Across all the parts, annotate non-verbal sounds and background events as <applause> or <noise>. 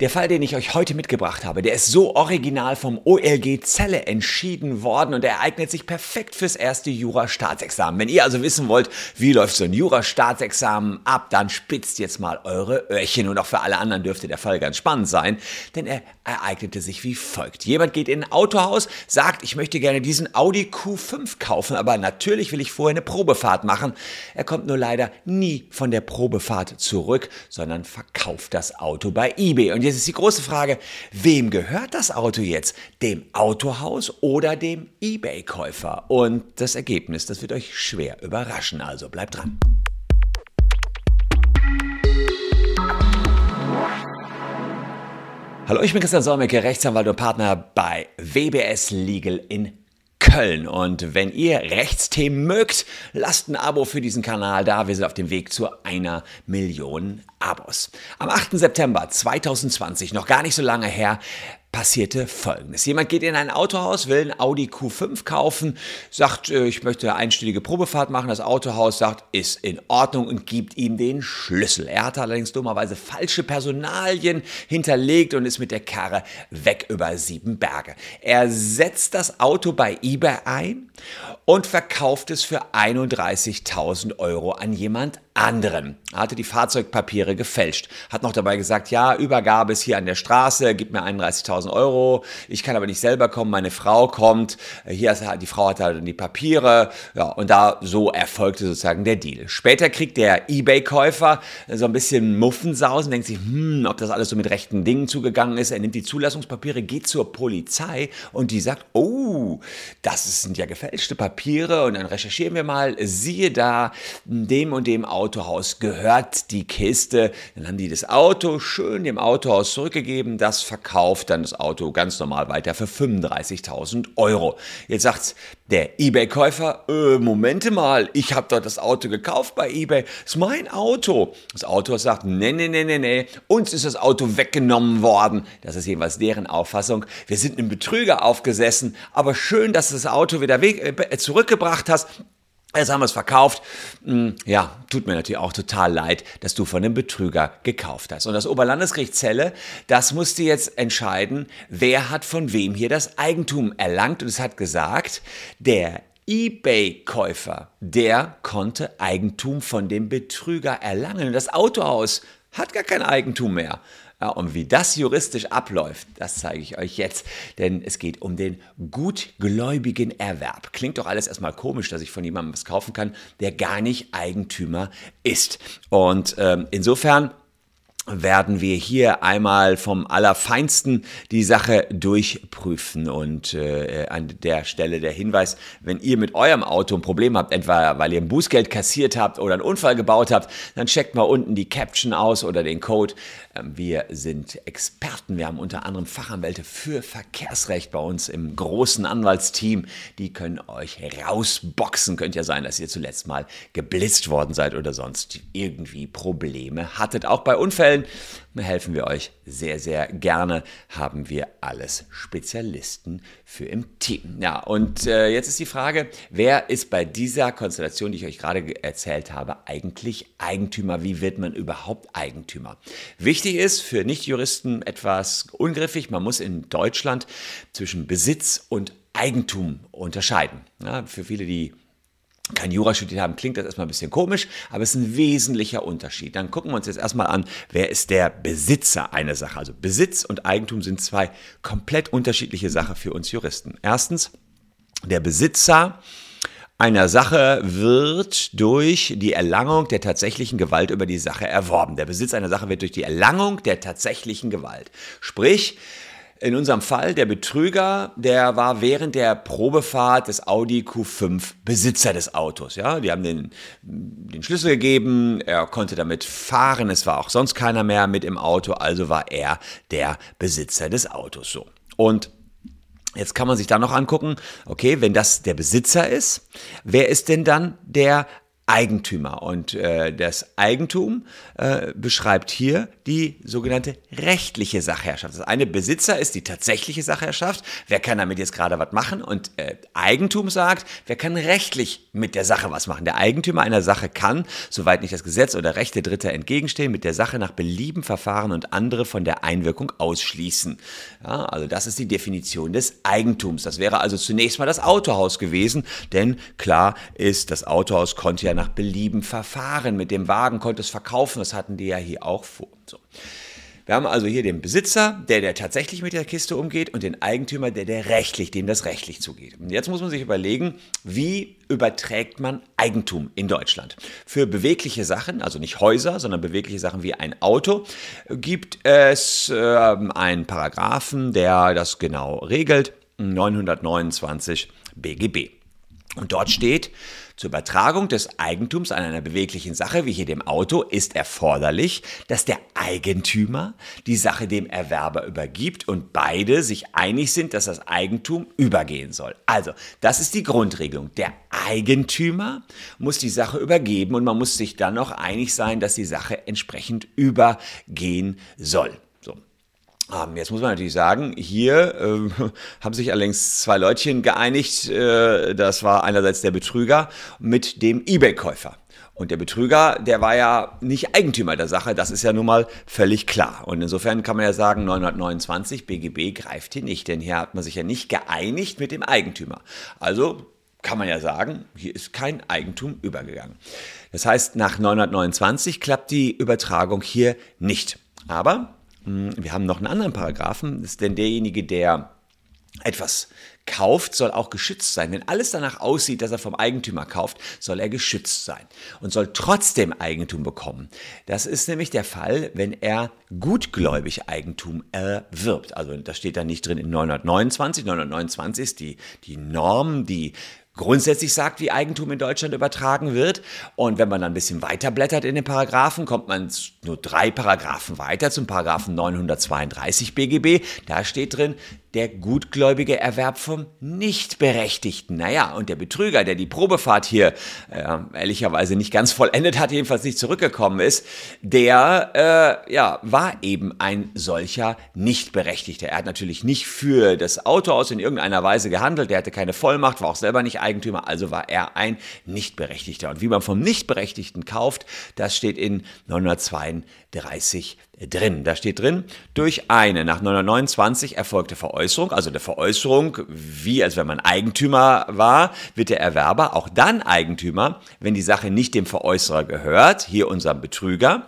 Der Fall, den ich euch heute mitgebracht habe, der ist so original vom OLG Zelle entschieden worden und er eignet sich perfekt fürs erste Jura-Staatsexamen. Wenn ihr also wissen wollt, wie läuft so ein Jura-Staatsexamen ab, dann spitzt jetzt mal eure Öhrchen und auch für alle anderen dürfte der Fall ganz spannend sein, denn er ereignete sich wie folgt. Jemand geht in ein Autohaus, sagt, ich möchte gerne diesen Audi Q5 kaufen, aber natürlich will ich vorher eine Probefahrt machen. Er kommt nur leider nie von der Probefahrt zurück, sondern verkauft das Auto bei eBay. Und jetzt ist die große Frage, wem gehört das Auto jetzt? Dem Autohaus oder dem eBay-Käufer? Und das Ergebnis, das wird euch schwer überraschen, also bleibt dran. Hallo, ich bin Christian Solmecke, Rechtsanwalt und Partner bei WBS Legal in Köln. Und wenn ihr Rechtsthemen mögt, lasst ein Abo für diesen Kanal da. Wir sind auf dem Weg zu einer Million Abos. Am 8. September 2020, noch gar nicht so lange her, passierte Folgendes. Jemand geht in ein Autohaus, will ein Audi Q5 kaufen, sagt, äh, ich möchte eine einstündige Probefahrt machen. Das Autohaus sagt, ist in Ordnung und gibt ihm den Schlüssel. Er hat allerdings dummerweise falsche Personalien hinterlegt und ist mit der Karre weg über sieben Berge. Er setzt das Auto bei eBay ein und verkauft es für 31.000 Euro an jemand anderen. Er hatte die Fahrzeugpapiere gefälscht, hat noch dabei gesagt, ja, Übergabe ist hier an der Straße, gib mir 31.000 Euro, ich kann aber nicht selber kommen, meine Frau kommt, hier ist, die Frau hat halt die Papiere, ja, und da so erfolgte sozusagen der Deal. Später kriegt der Ebay-Käufer so ein bisschen Muffensausen, denkt sich, hm, ob das alles so mit rechten Dingen zugegangen ist, er nimmt die Zulassungspapiere, geht zur Polizei und die sagt, oh, das sind ja gefälschte Papiere. Und dann recherchieren wir mal, siehe da, dem und dem Auto Autohaus gehört die Kiste. Dann haben die das Auto schön dem Autohaus zurückgegeben. Das verkauft dann das Auto ganz normal weiter für 35.000 Euro. Jetzt sagt der eBay-Käufer, äh, Momente mal, ich habe dort das Auto gekauft bei eBay. Das ist mein Auto. Das Auto sagt, nee, nee, nee, nee, nee. Uns ist das Auto weggenommen worden. Das ist jedenfalls deren Auffassung. Wir sind einem Betrüger aufgesessen. Aber schön, dass du das Auto wieder weg, äh, zurückgebracht hast. Jetzt haben wir es verkauft. Hm, ja, tut mir natürlich auch total leid, dass du von einem Betrüger gekauft hast. Und das Oberlandesgericht Celle, das musste jetzt entscheiden, wer hat von wem hier das Eigentum erlangt. Und es hat gesagt, der eBay-Käufer, der konnte Eigentum von dem Betrüger erlangen. Und das Autohaus hat gar kein Eigentum mehr. Ja, und wie das juristisch abläuft, das zeige ich euch jetzt, denn es geht um den gutgläubigen Erwerb. Klingt doch alles erstmal komisch, dass ich von jemandem was kaufen kann, der gar nicht Eigentümer ist. Und ähm, insofern werden wir hier einmal vom Allerfeinsten die Sache durchprüfen. Und äh, an der Stelle der Hinweis, wenn ihr mit eurem Auto ein Problem habt, etwa weil ihr ein Bußgeld kassiert habt oder einen Unfall gebaut habt, dann checkt mal unten die Caption aus oder den Code. Ähm, wir sind Experten. Wir haben unter anderem Fachanwälte für Verkehrsrecht bei uns im großen Anwaltsteam. Die können euch rausboxen. Könnte ja sein, dass ihr zuletzt mal geblitzt worden seid oder sonst irgendwie Probleme hattet. Auch bei Unfällen helfen wir euch sehr, sehr gerne. Haben wir alles Spezialisten für im Team. Ja, und äh, jetzt ist die Frage, wer ist bei dieser Konstellation, die ich euch gerade erzählt habe, eigentlich Eigentümer? Wie wird man überhaupt Eigentümer? Wichtig ist für Nichtjuristen etwas ungriffig. Man muss in Deutschland zwischen Besitz und Eigentum unterscheiden. Ja, für viele, die kein Jura studiert haben, klingt das erstmal ein bisschen komisch, aber es ist ein wesentlicher Unterschied. Dann gucken wir uns jetzt erstmal an, wer ist der Besitzer einer Sache. Also Besitz und Eigentum sind zwei komplett unterschiedliche Sachen für uns Juristen. Erstens, der Besitzer einer Sache wird durch die Erlangung der tatsächlichen Gewalt über die Sache erworben. Der Besitz einer Sache wird durch die Erlangung der tatsächlichen Gewalt. Sprich, in unserem Fall, der Betrüger, der war während der Probefahrt des Audi Q5 Besitzer des Autos. Ja, die haben den, den Schlüssel gegeben, er konnte damit fahren, es war auch sonst keiner mehr mit im Auto, also war er der Besitzer des Autos. So. Und Jetzt kann man sich da noch angucken, okay, wenn das der Besitzer ist, wer ist denn dann der Eigentümer. Und äh, das Eigentum äh, beschreibt hier die sogenannte rechtliche Sachherrschaft. Das eine Besitzer ist die tatsächliche Sachherrschaft. Wer kann damit jetzt gerade was machen? Und äh, Eigentum sagt, wer kann rechtlich mit der Sache was machen? Der Eigentümer einer Sache kann, soweit nicht das Gesetz oder Rechte Dritter entgegenstehen, mit der Sache nach Belieben verfahren und andere von der Einwirkung ausschließen. Ja, also das ist die Definition des Eigentums. Das wäre also zunächst mal das Autohaus gewesen, denn klar ist, das Autohaus konnte ja nach Belieben verfahren. Mit dem Wagen konnte es verkaufen, das hatten die ja hier auch vor. So. Wir haben also hier den Besitzer, der, der tatsächlich mit der Kiste umgeht und den Eigentümer, der, der rechtlich, dem das rechtlich zugeht. Und jetzt muss man sich überlegen, wie überträgt man Eigentum in Deutschland? Für bewegliche Sachen, also nicht Häuser, sondern bewegliche Sachen wie ein Auto, gibt es äh, einen Paragraphen, der das genau regelt, 929 BGB. Und dort steht, zur Übertragung des Eigentums an einer beweglichen Sache, wie hier dem Auto, ist erforderlich, dass der Eigentümer die Sache dem Erwerber übergibt und beide sich einig sind, dass das Eigentum übergehen soll. Also, das ist die Grundregelung. Der Eigentümer muss die Sache übergeben und man muss sich dann noch einig sein, dass die Sache entsprechend übergehen soll. Jetzt muss man natürlich sagen, hier äh, <laughs> haben sich allerdings zwei Leutchen geeinigt. Äh, das war einerseits der Betrüger mit dem eBay-Käufer. Und der Betrüger, der war ja nicht Eigentümer der Sache, das ist ja nun mal völlig klar. Und insofern kann man ja sagen, 929 BGB greift hier nicht, denn hier hat man sich ja nicht geeinigt mit dem Eigentümer. Also kann man ja sagen, hier ist kein Eigentum übergegangen. Das heißt, nach 929 klappt die Übertragung hier nicht. Aber wir haben noch einen anderen Paragraphen, ist denn derjenige, der etwas kauft, soll auch geschützt sein. Wenn alles danach aussieht, dass er vom Eigentümer kauft, soll er geschützt sein und soll trotzdem Eigentum bekommen. Das ist nämlich der Fall, wenn er gutgläubig Eigentum erwirbt. Also das steht da nicht drin in 929. 929 ist die, die Norm, die grundsätzlich sagt, wie Eigentum in Deutschland übertragen wird. Und wenn man dann ein bisschen weiter blättert in den Paragraphen, kommt man nur drei Paragraphen weiter zum Paragraphen 932 BGB. Da steht drin, der gutgläubige Erwerb vom Nichtberechtigten. Naja, und der Betrüger, der die Probefahrt hier äh, ehrlicherweise nicht ganz vollendet hat, jedenfalls nicht zurückgekommen ist, der äh, ja, war eben ein solcher Nichtberechtigter. Er hat natürlich nicht für das Autohaus in irgendeiner Weise gehandelt, er hatte keine Vollmacht, war auch selber nicht Eigentümer, also war er ein Nichtberechtigter. Und wie man vom Nichtberechtigten kauft, das steht in 932 drin. Da steht drin, durch eine nach 929 erfolgte Veräußerung, also der Veräußerung, wie als wenn man Eigentümer war, wird der Erwerber auch dann Eigentümer, wenn die Sache nicht dem Veräußerer gehört, hier unserem Betrüger.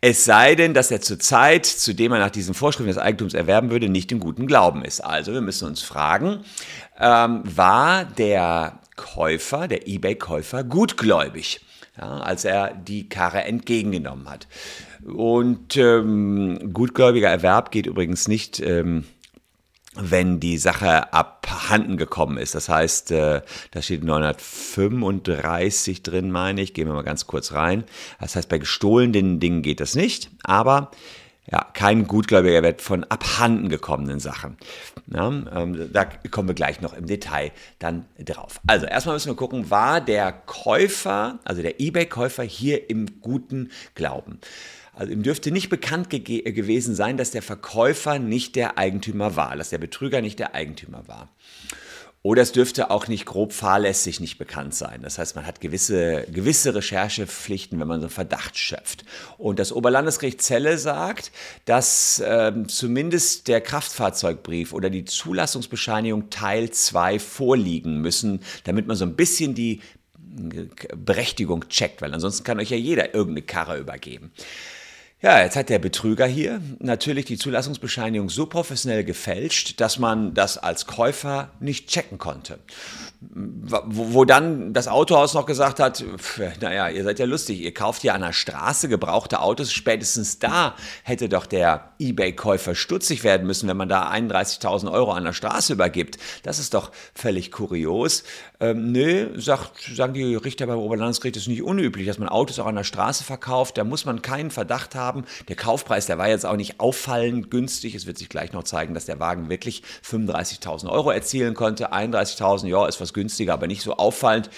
Es sei denn, dass er zur Zeit, zu dem er nach diesen Vorschriften des Eigentums erwerben würde, nicht im guten Glauben ist. Also wir müssen uns fragen, ähm, war der Käufer, der eBay-Käufer, gutgläubig, ja, als er die Karre entgegengenommen hat? Und ähm, gutgläubiger Erwerb geht übrigens nicht, ähm, wenn die Sache abhanden gekommen ist. Das heißt, äh, da steht 935 drin, meine ich. Gehen wir mal ganz kurz rein. Das heißt, bei gestohlenen Dingen geht das nicht, aber ja, kein gutgläubiger Wert von abhanden gekommenen Sachen. Ja, ähm, da kommen wir gleich noch im Detail dann drauf. Also erstmal müssen wir gucken, war der Käufer, also der eBay-Käufer hier im guten Glauben? Also ihm dürfte nicht bekannt ge gewesen sein, dass der Verkäufer nicht der Eigentümer war, dass der Betrüger nicht der Eigentümer war. Oder es dürfte auch nicht grob fahrlässig nicht bekannt sein. Das heißt, man hat gewisse, gewisse Recherchepflichten, wenn man so einen Verdacht schöpft. Und das Oberlandesgericht Celle sagt, dass äh, zumindest der Kraftfahrzeugbrief oder die Zulassungsbescheinigung Teil 2 vorliegen müssen, damit man so ein bisschen die Berechtigung checkt, weil ansonsten kann euch ja jeder irgendeine Karre übergeben. Ja, jetzt hat der Betrüger hier natürlich die Zulassungsbescheinigung so professionell gefälscht, dass man das als Käufer nicht checken konnte wo, wo dann das Autohaus noch gesagt hat, naja, ihr seid ja lustig, ihr kauft ja an der Straße gebrauchte Autos, spätestens da hätte doch der Ebay-Käufer stutzig werden müssen, wenn man da 31.000 Euro an der Straße übergibt. Das ist doch völlig kurios. Ähm, nö, sagt, sagen die Richter beim Oberlandesgericht, es ist nicht unüblich, dass man Autos auch an der Straße verkauft, da muss man keinen Verdacht haben, haben. Der Kaufpreis, der war jetzt auch nicht auffallend günstig. Es wird sich gleich noch zeigen, dass der Wagen wirklich 35.000 Euro erzielen konnte. 31.000, ja, ist was günstiger, aber nicht so auffallend.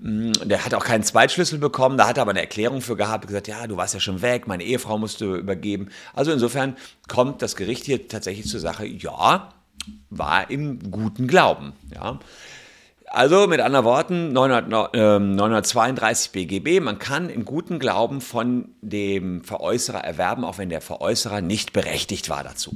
Mm, der hat auch keinen Zweitschlüssel bekommen, da hat er aber eine Erklärung für gehabt, gesagt, ja, du warst ja schon weg, meine Ehefrau musste übergeben. Also insofern kommt das Gericht hier tatsächlich zur Sache, ja, war im guten Glauben. Ja. Also mit anderen Worten, 900, äh, 932 BGB, man kann im guten Glauben von dem Veräußerer erwerben, auch wenn der Veräußerer nicht berechtigt war dazu.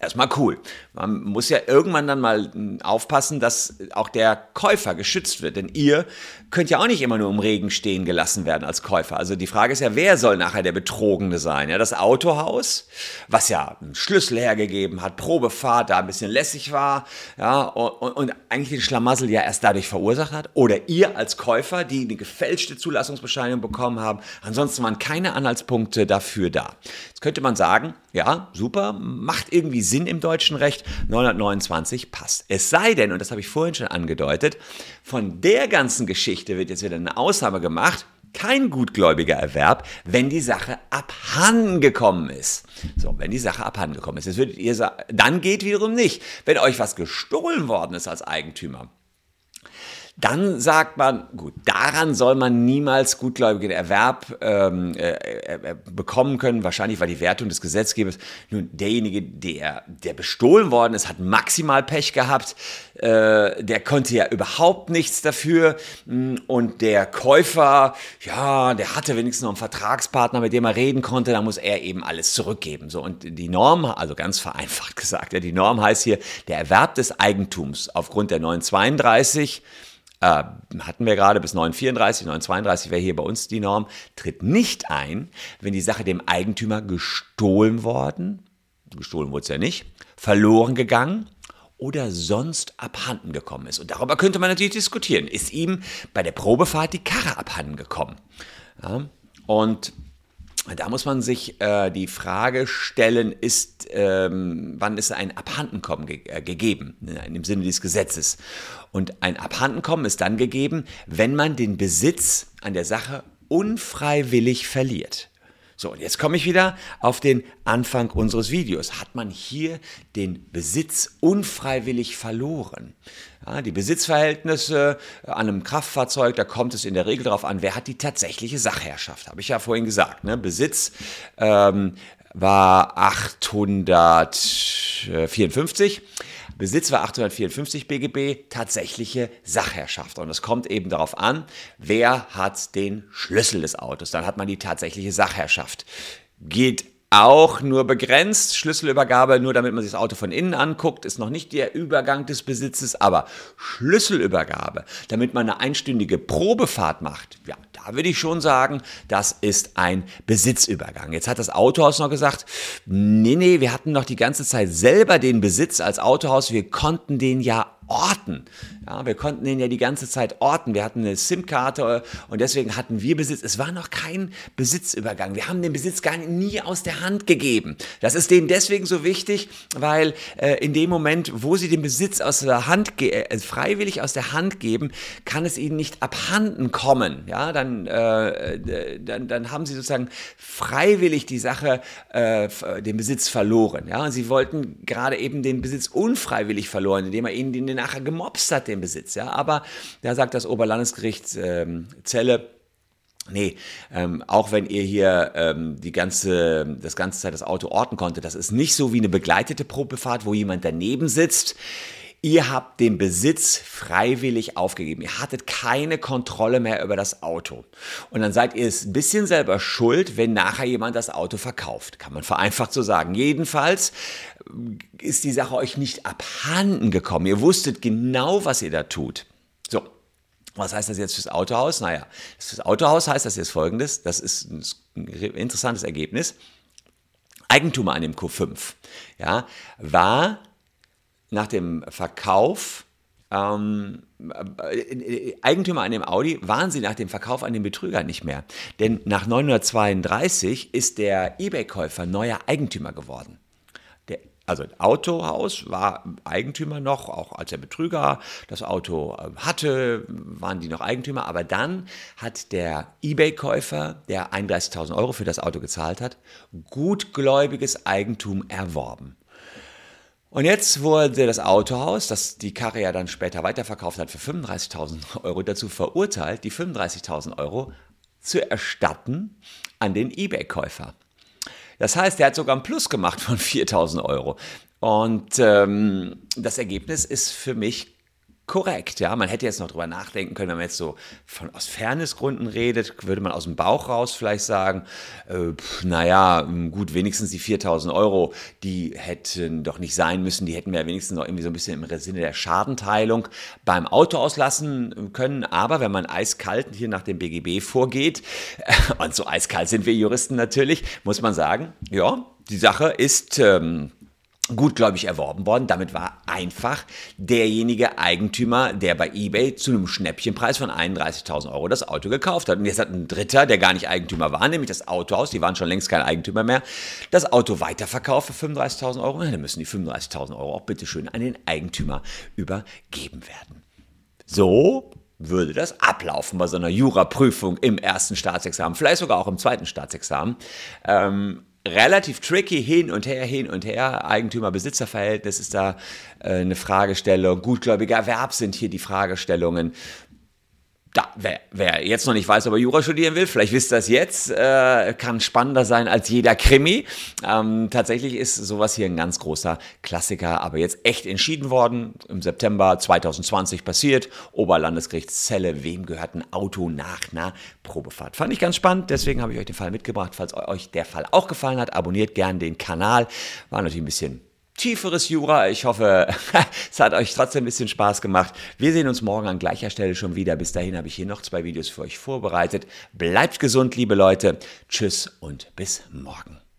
Erstmal cool. Man muss ja irgendwann dann mal hm, aufpassen, dass auch der Käufer geschützt wird. Denn ihr könnt ja auch nicht immer nur im Regen stehen gelassen werden als Käufer. Also die Frage ist ja, wer soll nachher der Betrogene sein? Ja, das Autohaus, was ja einen Schlüssel hergegeben hat, Probefahrt, da ein bisschen lässig war, ja, und, und eigentlich den Schlamassel ja erst dadurch verursacht hat. Oder ihr als Käufer, die eine gefälschte Zulassungsbescheinigung bekommen haben. Ansonsten waren keine Anhaltspunkte dafür da. Jetzt könnte man sagen, ja, super, macht irgendwie Sinn im deutschen Recht, 929 passt. Es sei denn, und das habe ich vorhin schon angedeutet, von der ganzen Geschichte wird jetzt wieder eine Ausnahme gemacht, kein gutgläubiger Erwerb, wenn die Sache abhanden gekommen ist. So, wenn die Sache abhanden gekommen ist. Ihr dann geht wiederum nicht. Wenn euch was gestohlen worden ist als Eigentümer, dann sagt man, gut, daran soll man niemals gutgläubigen Erwerb ähm, äh, äh, bekommen können, wahrscheinlich weil die Wertung des Gesetzgebers. Nun, derjenige, der, der bestohlen worden ist, hat maximal Pech gehabt, äh, der konnte ja überhaupt nichts dafür und der Käufer, ja, der hatte wenigstens noch einen Vertragspartner, mit dem er reden konnte, da muss er eben alles zurückgeben. So, und die Norm, also ganz vereinfacht <laughs> gesagt, ja, die Norm heißt hier, der Erwerb des Eigentums aufgrund der 932 äh, hatten wir gerade bis 934, 932 wäre hier bei uns die Norm, tritt nicht ein, wenn die Sache dem Eigentümer gestohlen worden, gestohlen wurde es ja nicht, verloren gegangen oder sonst abhanden gekommen ist. Und darüber könnte man natürlich diskutieren. Ist ihm bei der Probefahrt die Karre abhanden gekommen? Ja, und da muss man sich äh, die Frage stellen, ist, ähm, wann ist ein Abhandenkommen ge äh, gegeben, ne, im Sinne dieses Gesetzes. Und ein Abhandenkommen ist dann gegeben, wenn man den Besitz an der Sache unfreiwillig verliert. So, und jetzt komme ich wieder auf den Anfang unseres Videos. Hat man hier den Besitz unfreiwillig verloren? Ja, die Besitzverhältnisse an einem Kraftfahrzeug, da kommt es in der Regel darauf an, wer hat die tatsächliche Sachherrschaft. Habe ich ja vorhin gesagt. Ne? Besitz ähm, war 854. Besitz war 854 BGB, tatsächliche Sachherrschaft. Und es kommt eben darauf an, wer hat den Schlüssel des Autos. Dann hat man die tatsächliche Sachherrschaft. Geht auch nur begrenzt. Schlüsselübergabe, nur damit man sich das Auto von innen anguckt, ist noch nicht der Übergang des Besitzes, aber Schlüsselübergabe, damit man eine einstündige Probefahrt macht, ja, da würde ich schon sagen, das ist ein Besitzübergang. Jetzt hat das Autohaus noch gesagt, nee, nee, wir hatten noch die ganze Zeit selber den Besitz als Autohaus, wir konnten den ja orten. Ja, wir konnten den ja die ganze Zeit orten. Wir hatten eine SIM-Karte und deswegen hatten wir Besitz. Es war noch kein Besitzübergang. Wir haben den Besitz gar nie aus der Hand gegeben. Das ist denen deswegen so wichtig, weil äh, in dem Moment, wo sie den Besitz aus der Hand äh, freiwillig aus der Hand geben, kann es ihnen nicht abhanden kommen. Ja, dann, äh, dann, dann haben sie sozusagen freiwillig die Sache, äh, den Besitz verloren. Ja, sie wollten gerade eben den Besitz unfreiwillig verloren, indem er ihnen den nachher gemobst hat, den Besitz. Ja? Aber da sagt das Oberlandesgericht ähm, Celle, Nee, ähm, auch wenn ihr hier ähm, die ganze, das ganze Zeit das Auto orten konnte, das ist nicht so wie eine begleitete Probefahrt, wo jemand daneben sitzt. Ihr habt den Besitz freiwillig aufgegeben. Ihr hattet keine Kontrolle mehr über das Auto. Und dann seid ihr es ein bisschen selber schuld, wenn nachher jemand das Auto verkauft. Kann man vereinfacht so sagen. Jedenfalls ist die Sache euch nicht abhanden gekommen. Ihr wusstet genau, was ihr da tut. So. Was heißt das jetzt fürs Autohaus? Naja, fürs Autohaus heißt das jetzt folgendes. Das ist ein interessantes Ergebnis. Eigentum an dem Q5 ja, war nach dem Verkauf ähm, äh, Eigentümer an dem Audi waren sie nach dem Verkauf an den Betrüger nicht mehr. Denn nach 932 ist der eBay-Käufer neuer Eigentümer geworden. Also Autohaus war Eigentümer noch, auch als der Betrüger das Auto äh, hatte, waren die noch Eigentümer. Aber dann hat der eBay-Käufer, der 31.000 Euro für das Auto gezahlt hat, gutgläubiges Eigentum erworben. Und jetzt wurde das Autohaus, das die Karre ja dann später weiterverkauft hat, für 35.000 <laughs> Euro dazu verurteilt, die 35.000 Euro zu erstatten an den eBay-Käufer. Das heißt, er hat sogar ein Plus gemacht von 4000 Euro. Und ähm, das Ergebnis ist für mich korrekt. Ja, man hätte jetzt noch drüber nachdenken können, wenn man jetzt so von aus Fairnessgründen redet, würde man aus dem Bauch raus vielleicht sagen, äh, naja, gut, wenigstens die 4000 Euro, die hätten doch nicht sein müssen, die hätten wir wenigstens noch irgendwie so ein bisschen im Sinne der Schadenteilung beim Auto auslassen können. Aber wenn man eiskalt hier nach dem BGB vorgeht, <laughs> und so eiskalt sind wir Juristen natürlich, muss man sagen, ja, die Sache ist ähm, gutgläubig erworben worden. Damit war einfach derjenige Eigentümer, der bei eBay zu einem Schnäppchenpreis von 31.000 Euro das Auto gekauft hat. Und jetzt hat ein Dritter, der gar nicht Eigentümer war, nämlich das Autohaus, die waren schon längst kein Eigentümer mehr, das Auto weiterverkauft für 35.000 Euro. Und dann müssen die 35.000 Euro auch bitteschön an den Eigentümer übergeben werden. So würde das ablaufen bei so einer Juraprüfung im ersten Staatsexamen, vielleicht sogar auch im zweiten Staatsexamen. Ähm, relativ tricky hin und her, hin und her. Eigentümer-Besitzer-Verhältnis ist da äh, eine Fragestellung. Gutgläubiger Erwerb sind hier die Fragestellungen da, wer, wer jetzt noch nicht weiß, ob er Jura studieren will, vielleicht wisst ihr das jetzt, äh, kann spannender sein als jeder Krimi. Ähm, tatsächlich ist sowas hier ein ganz großer Klassiker, aber jetzt echt entschieden worden. Im September 2020 passiert. Oberlandesgericht Celle, wem gehört ein Auto nach einer Probefahrt? Fand ich ganz spannend, deswegen habe ich euch den Fall mitgebracht. Falls euch der Fall auch gefallen hat, abonniert gerne den Kanal. War natürlich ein bisschen tieferes Jura. Ich hoffe, <laughs> es hat euch trotzdem ein bisschen Spaß gemacht. Wir sehen uns morgen an gleicher Stelle schon wieder. Bis dahin habe ich hier noch zwei Videos für euch vorbereitet. Bleibt gesund, liebe Leute. Tschüss und bis morgen.